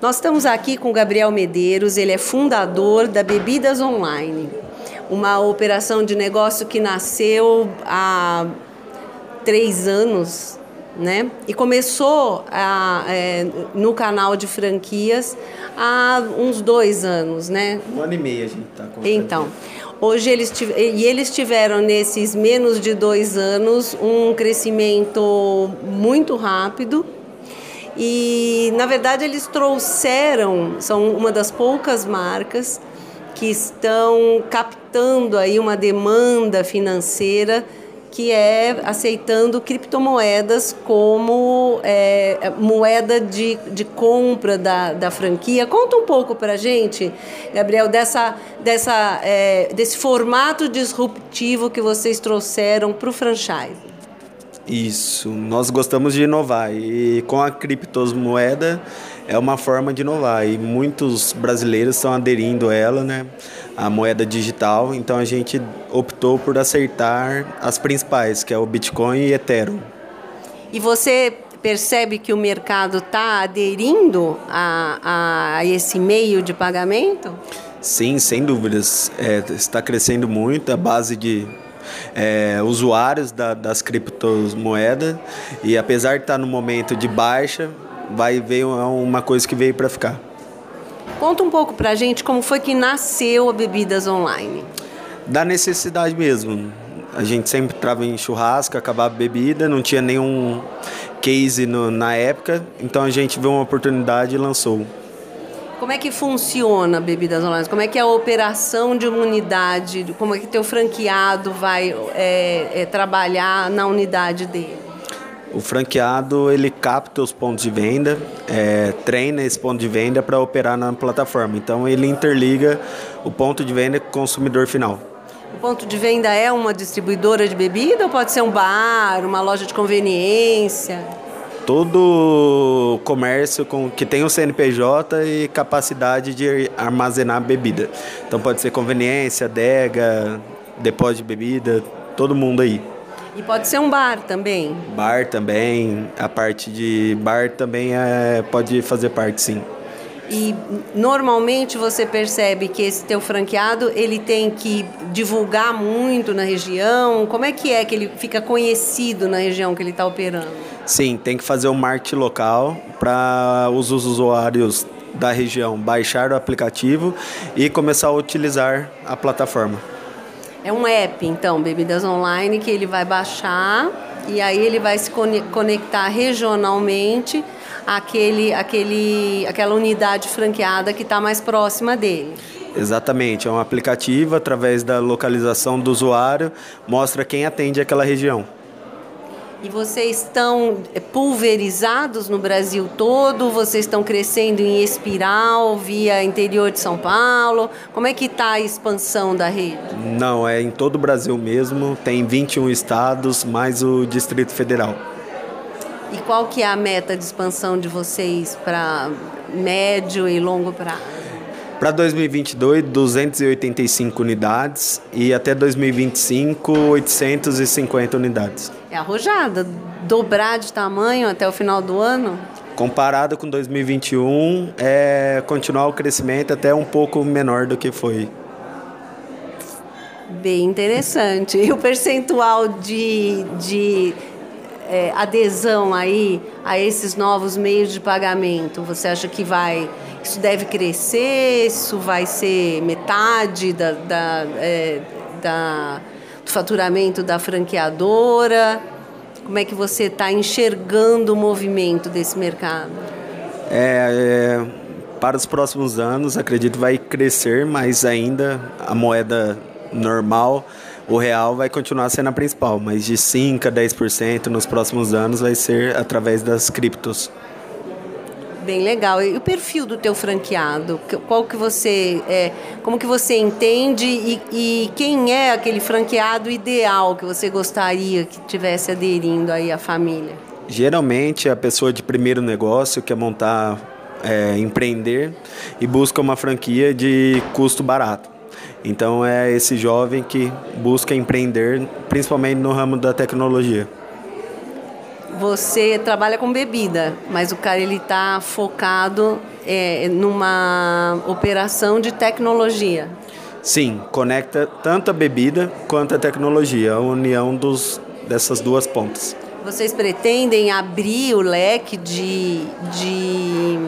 Nós estamos aqui com o Gabriel Medeiros, ele é fundador da Bebidas Online, uma operação de negócio que nasceu há três anos, né? E começou a, é, no canal de franquias há uns dois anos, né? Um ano e meio a gente está com Então, hoje eles e eles tiveram nesses menos de dois anos um crescimento muito rápido e, na verdade, eles trouxeram, são uma das poucas marcas que estão captando aí uma demanda financeira que é aceitando criptomoedas como é, moeda de, de compra da, da franquia. Conta um pouco para gente, Gabriel, dessa, dessa, é, desse formato disruptivo que vocês trouxeram para o franchise. Isso, nós gostamos de inovar e com a criptomoeda é uma forma de inovar e muitos brasileiros estão aderindo a ela, né? A moeda digital, então a gente optou por acertar as principais, que é o Bitcoin e Ethereum. E você percebe que o mercado está aderindo a, a, esse meio de pagamento? Sim, sem dúvidas. É, está crescendo muito a base de é, usuários da, das criptomoedas e apesar de estar no momento de baixa, vai ver uma coisa que veio para ficar. Conta um pouco para a gente como foi que nasceu a Bebidas Online. Da necessidade mesmo. A gente sempre trava em churrasco, acabava a bebida, não tinha nenhum case no, na época, então a gente viu uma oportunidade e lançou. Como é que funciona Bebidas Online? Como é que é a operação de uma unidade? Como é que teu franqueado vai é, é, trabalhar na unidade dele? O franqueado ele capta os pontos de venda, é, treina esse ponto de venda para operar na plataforma. Então ele interliga o ponto de venda com o consumidor final. O ponto de venda é uma distribuidora de bebida ou pode ser um bar, uma loja de conveniência? Todo comércio com, que tem o CNPJ e capacidade de armazenar bebida. Então pode ser conveniência, adega, depósito de bebida, todo mundo aí. E pode ser um bar também? Bar também, a parte de bar também é, pode fazer parte sim. E normalmente você percebe que esse teu franqueado ele tem que divulgar muito na região. Como é que é que ele fica conhecido na região que ele está operando? Sim, tem que fazer um marketing local para os usuários da região baixar o aplicativo e começar a utilizar a plataforma. É um app, então, Bebidas Online, que ele vai baixar e aí ele vai se conectar regionalmente àquele, àquele, àquela unidade franqueada que está mais próxima dele. Exatamente, é um aplicativo através da localização do usuário, mostra quem atende aquela região. E vocês estão pulverizados no Brasil todo? Vocês estão crescendo em espiral via interior de São Paulo? Como é que está a expansão da rede? Não, é em todo o Brasil mesmo. Tem 21 estados, mais o Distrito Federal. E qual que é a meta de expansão de vocês para médio e longo prazo? Para 2022, 285 unidades e até 2025, 850 unidades. É arrojada. Dobrar de tamanho até o final do ano? Comparado com 2021, é continuar o crescimento até um pouco menor do que foi. Bem interessante. E o percentual de, de é, adesão aí a esses novos meios de pagamento, você acha que vai isso deve crescer? Isso vai ser metade da, da, é, da do faturamento da franqueadora? Como é que você está enxergando o movimento desse mercado? É, é, para os próximos anos, acredito vai crescer, mas ainda a moeda normal, o real vai continuar sendo a principal, mas de 5 a 10% nos próximos anos vai ser através das criptos bem legal. E o perfil do teu franqueado? Qual que você é, como que você entende e, e quem é aquele franqueado ideal que você gostaria que tivesse aderindo aí à família? Geralmente a pessoa de primeiro negócio quer montar, é, empreender e busca uma franquia de custo barato. Então é esse jovem que busca empreender, principalmente no ramo da tecnologia. Você trabalha com bebida, mas o cara ele está focado é, numa operação de tecnologia. Sim, conecta tanto a bebida quanto a tecnologia, a união dos, dessas duas pontas. Vocês pretendem abrir o leque de, de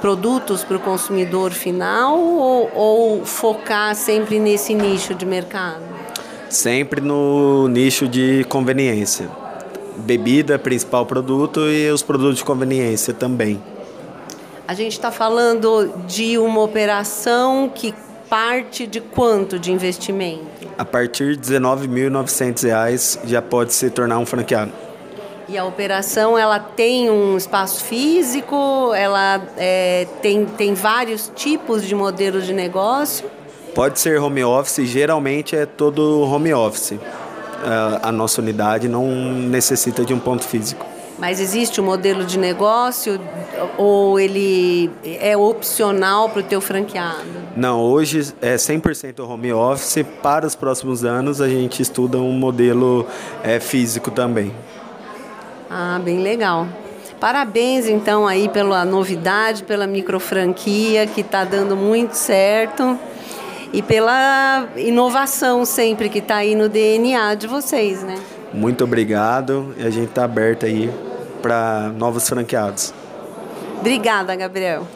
produtos para o consumidor final ou, ou focar sempre nesse nicho de mercado? Sempre no nicho de conveniência. Bebida, principal produto, e os produtos de conveniência também. A gente está falando de uma operação que parte de quanto de investimento? A partir de R$ 19.900 já pode se tornar um franqueado. E a operação ela tem um espaço físico, ela é, tem, tem vários tipos de modelos de negócio? Pode ser home office, geralmente é todo home office. A nossa unidade não necessita de um ponto físico. Mas existe um modelo de negócio ou ele é opcional para o teu franqueado? Não, hoje é 100% home office. Para os próximos anos a gente estuda um modelo é, físico também. Ah, bem legal. Parabéns então aí pela novidade, pela micro franquia que está dando muito certo e pela inovação sempre que está aí no DNA de vocês, né? Muito obrigado e a gente está aberto aí para novos franqueados. Obrigada, Gabriel.